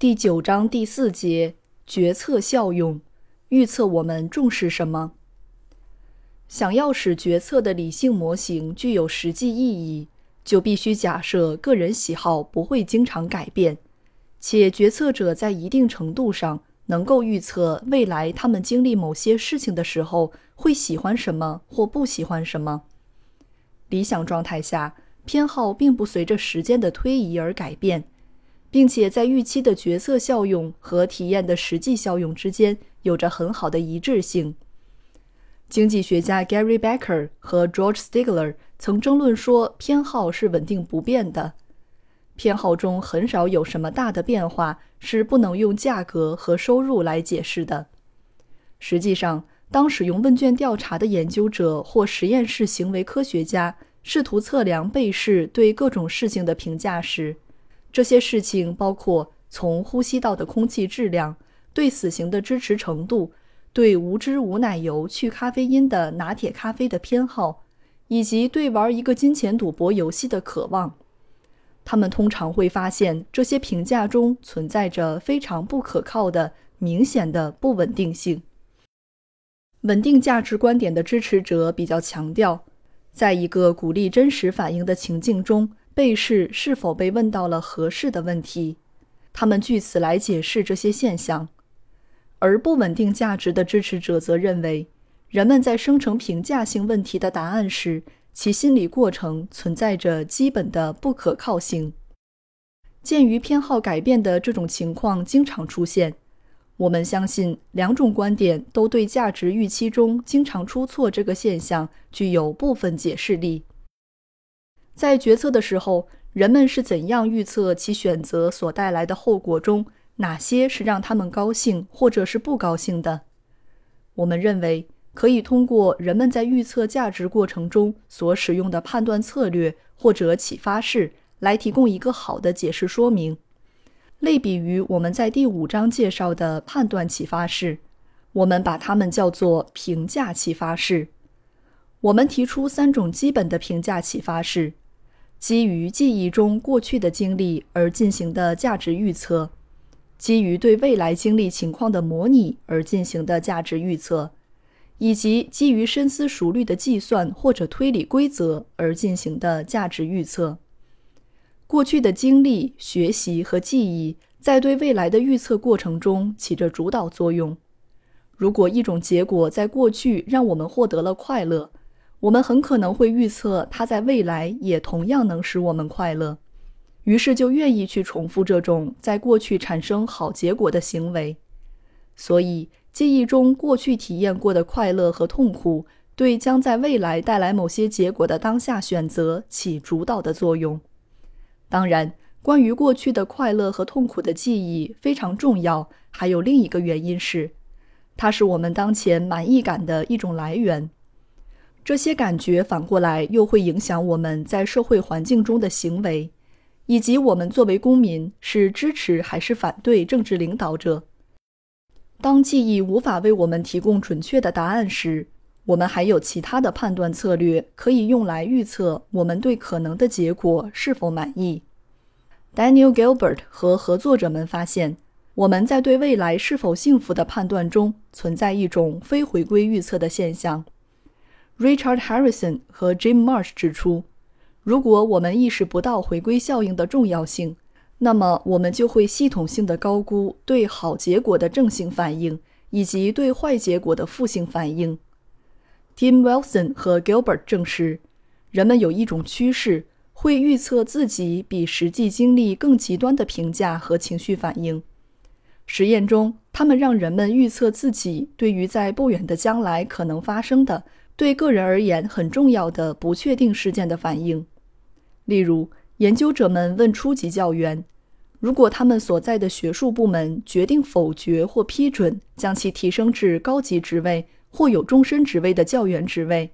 第九章第四节决策效用，预测我们重视什么。想要使决策的理性模型具有实际意义，就必须假设个人喜好不会经常改变，且决策者在一定程度上能够预测未来他们经历某些事情的时候会喜欢什么或不喜欢什么。理想状态下，偏好并不随着时间的推移而改变。并且在预期的决策效用和体验的实际效用之间有着很好的一致性。经济学家 Gary Becker 和 George Stigler 曾争论说，偏好是稳定不变的，偏好中很少有什么大的变化是不能用价格和收入来解释的。实际上，当使用问卷调查的研究者或实验室行为科学家试图测量被试对各种事情的评价时，这些事情包括从呼吸道的空气质量、对死刑的支持程度、对无脂无奶油去咖啡因的拿铁咖啡的偏好，以及对玩一个金钱赌博游戏的渴望。他们通常会发现这些评价中存在着非常不可靠的、明显的不稳定性。稳定价值观点的支持者比较强调，在一个鼓励真实反应的情境中。被试是否被问到了合适的问题？他们据此来解释这些现象。而不稳定价值的支持者则认为，人们在生成评价性问题的答案时，其心理过程存在着基本的不可靠性。鉴于偏好改变的这种情况经常出现，我们相信两种观点都对价值预期中经常出错这个现象具有部分解释力。在决策的时候，人们是怎样预测其选择所带来的后果中哪些是让他们高兴或者是不高兴的？我们认为可以通过人们在预测价值过程中所使用的判断策略或者启发式来提供一个好的解释说明，类比于我们在第五章介绍的判断启发式，我们把它们叫做评价启发式。我们提出三种基本的评价启发式。基于记忆中过去的经历而进行的价值预测，基于对未来经历情况的模拟而进行的价值预测，以及基于深思熟虑的计算或者推理规则而进行的价值预测。过去的经历、学习和记忆在对未来的预测过程中起着主导作用。如果一种结果在过去让我们获得了快乐，我们很可能会预测它在未来也同样能使我们快乐，于是就愿意去重复这种在过去产生好结果的行为。所以，记忆中过去体验过的快乐和痛苦，对将在未来带来某些结果的当下选择起主导的作用。当然，关于过去的快乐和痛苦的记忆非常重要。还有另一个原因是，它是我们当前满意感的一种来源。这些感觉反过来又会影响我们在社会环境中的行为，以及我们作为公民是支持还是反对政治领导者。当记忆无法为我们提供准确的答案时，我们还有其他的判断策略可以用来预测我们对可能的结果是否满意。Daniel Gilbert 和合作者们发现，我们在对未来是否幸福的判断中存在一种非回归预测的现象。Richard Harrison 和 Jim Marsh 指出，如果我们意识不到回归效应的重要性，那么我们就会系统性的高估对好结果的正性反应以及对坏结果的负性反应。Tim Wilson 和 Gilbert 证实，人们有一种趋势，会预测自己比实际经历更极端的评价和情绪反应。实验中，他们让人们预测自己对于在不远的将来可能发生的。对个人而言很重要的不确定事件的反应，例如，研究者们问初级教员：“如果他们所在的学术部门决定否决或批准将其提升至高级职位或有终身职位的教员职位，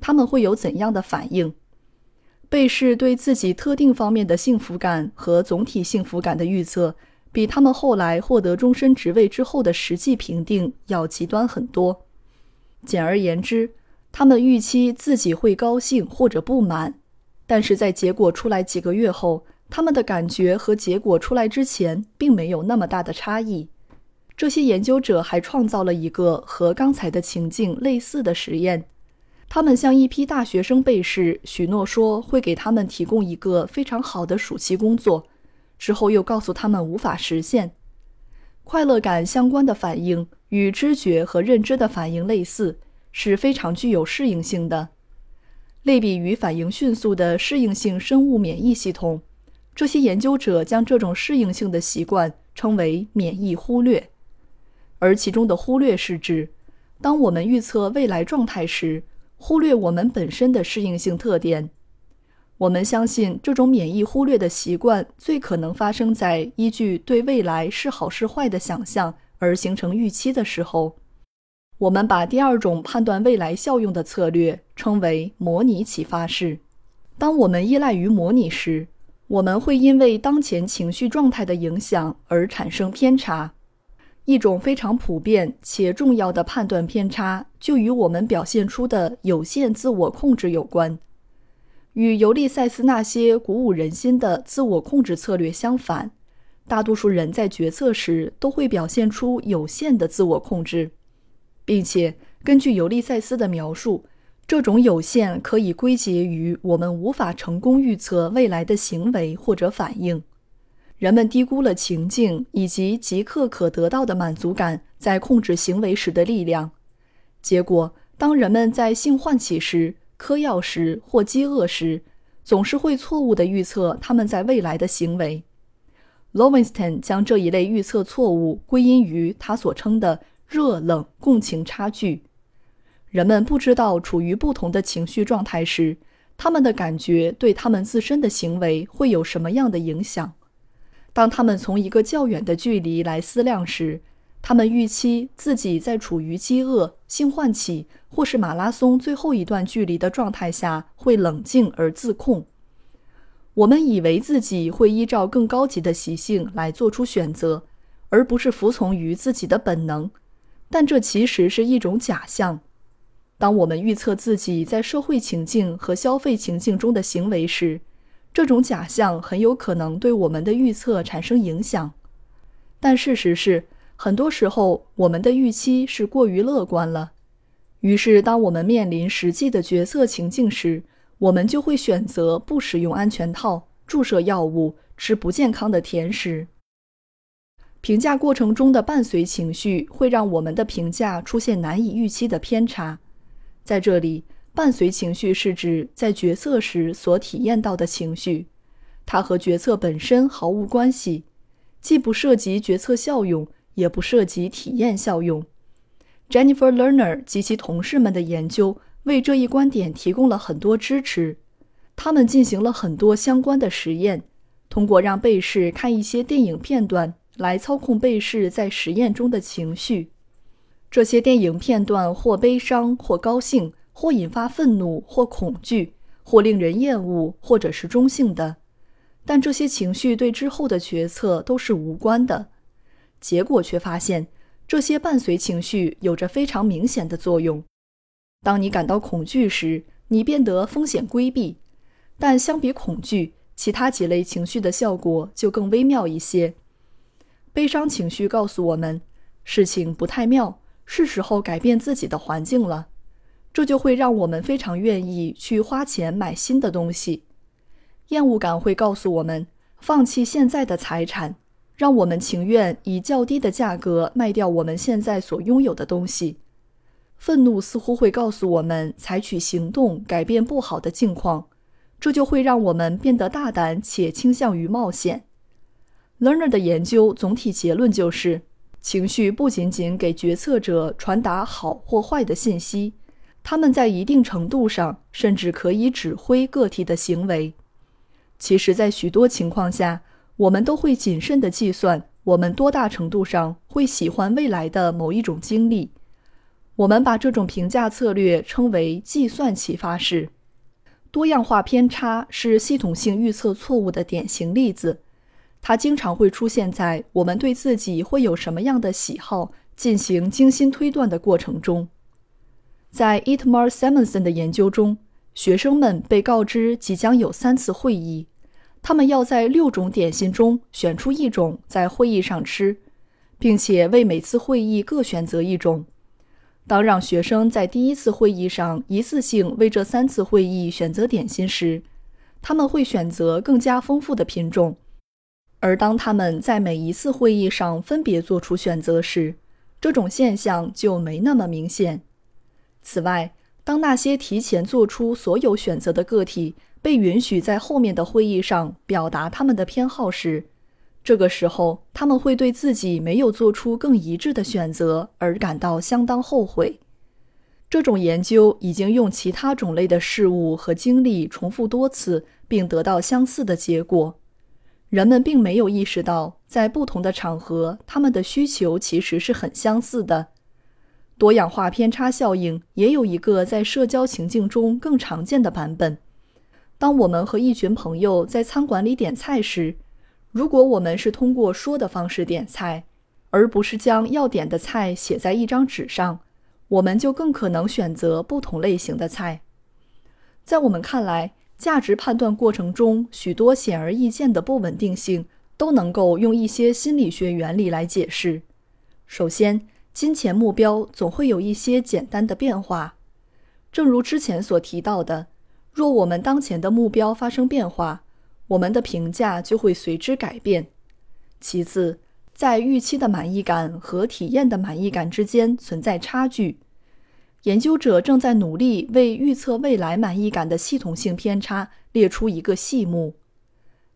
他们会有怎样的反应？被试对自己特定方面的幸福感和总体幸福感的预测，比他们后来获得终身职位之后的实际评定要极端很多。简而言之，他们预期自己会高兴或者不满，但是在结果出来几个月后，他们的感觉和结果出来之前并没有那么大的差异。这些研究者还创造了一个和刚才的情境类似的实验。他们向一批大学生被试，许诺说会给他们提供一个非常好的暑期工作，之后又告诉他们无法实现。快乐感相关的反应与知觉和认知的反应类似，是非常具有适应性的。类比于反应迅速的适应性生物免疫系统，这些研究者将这种适应性的习惯称为免疫忽略，而其中的忽略是指，当我们预测未来状态时。忽略我们本身的适应性特点。我们相信这种免疫忽略的习惯最可能发生在依据对未来是好是坏的想象而形成预期的时候。我们把第二种判断未来效用的策略称为模拟启发式。当我们依赖于模拟时，我们会因为当前情绪状态的影响而产生偏差。一种非常普遍且重要的判断偏差，就与我们表现出的有限自我控制有关。与尤利塞斯那些鼓舞人心的自我控制策略相反，大多数人在决策时都会表现出有限的自我控制，并且根据尤利塞斯的描述，这种有限可以归结于我们无法成功预测未来的行为或者反应。人们低估了情境以及即刻可得到的满足感在控制行为时的力量。结果，当人们在性唤起时、嗑药时或饥饿时，总是会错误地预测他们在未来的行为。Lowenstein 将这一类预测错误归因于他所称的热冷共情差距。人们不知道处于不同的情绪状态时，他们的感觉对他们自身的行为会有什么样的影响。当他们从一个较远的距离来思量时，他们预期自己在处于饥饿、性唤起或是马拉松最后一段距离的状态下会冷静而自控。我们以为自己会依照更高级的习性来做出选择，而不是服从于自己的本能，但这其实是一种假象。当我们预测自己在社会情境和消费情境中的行为时，这种假象很有可能对我们的预测产生影响，但事实是，很多时候我们的预期是过于乐观了。于是，当我们面临实际的决策情境时，我们就会选择不使用安全套、注射药物、吃不健康的甜食。评价过程中的伴随情绪会让我们的评价出现难以预期的偏差，在这里。伴随情绪是指在决策时所体验到的情绪，它和决策本身毫无关系，既不涉及决策效用，也不涉及体验效用。Jennifer Lerner 及其同事们的研究为这一观点提供了很多支持。他们进行了很多相关的实验，通过让被试看一些电影片段来操控被试在实验中的情绪。这些电影片段或悲伤或高兴。或引发愤怒，或恐惧，或令人厌恶，或者是中性的，但这些情绪对之后的决策都是无关的。结果却发现，这些伴随情绪有着非常明显的作用。当你感到恐惧时，你变得风险规避，但相比恐惧，其他几类情绪的效果就更微妙一些。悲伤情绪告诉我们，事情不太妙，是时候改变自己的环境了。这就会让我们非常愿意去花钱买新的东西。厌恶感会告诉我们放弃现在的财产，让我们情愿以较低的价格卖掉我们现在所拥有的东西。愤怒似乎会告诉我们采取行动改变不好的境况，这就会让我们变得大胆且倾向于冒险。Lerner 的研究总体结论就是，情绪不仅仅给决策者传达好或坏的信息。他们在一定程度上甚至可以指挥个体的行为。其实，在许多情况下，我们都会谨慎地计算我们多大程度上会喜欢未来的某一种经历。我们把这种评价策略称为计算启发式。多样化偏差是系统性预测错误的典型例子，它经常会出现在我们对自己会有什么样的喜好进行精心推断的过程中。在 Itmar Simonson 的研究中，学生们被告知即将有三次会议，他们要在六种点心中选出一种在会议上吃，并且为每次会议各选择一种。当让学生在第一次会议上一次性为这三次会议选择点心时，他们会选择更加丰富的品种；而当他们在每一次会议上分别做出选择时，这种现象就没那么明显。此外，当那些提前做出所有选择的个体被允许在后面的会议上表达他们的偏好时，这个时候，他们会对自己没有做出更一致的选择而感到相当后悔。这种研究已经用其他种类的事物和经历重复多次，并得到相似的结果。人们并没有意识到，在不同的场合，他们的需求其实是很相似的。多样化偏差效应也有一个在社交情境中更常见的版本。当我们和一群朋友在餐馆里点菜时，如果我们是通过说的方式点菜，而不是将要点的菜写在一张纸上，我们就更可能选择不同类型的菜。在我们看来，价值判断过程中许多显而易见的不稳定性都能够用一些心理学原理来解释。首先，金钱目标总会有一些简单的变化，正如之前所提到的，若我们当前的目标发生变化。我们的评价就会随之改变。其次，在预期的满意感和体验的满意感之间存在差距。研究者正在努力为预测未来满意感的系统性偏差列出一个细目。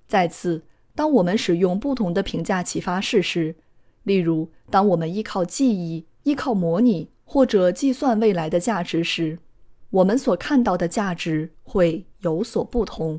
再次，当我们使用不同的评价启发式时，例如当我们依靠记忆、依靠模拟或者计算未来的价值时，我们所看到的价值会有所不同。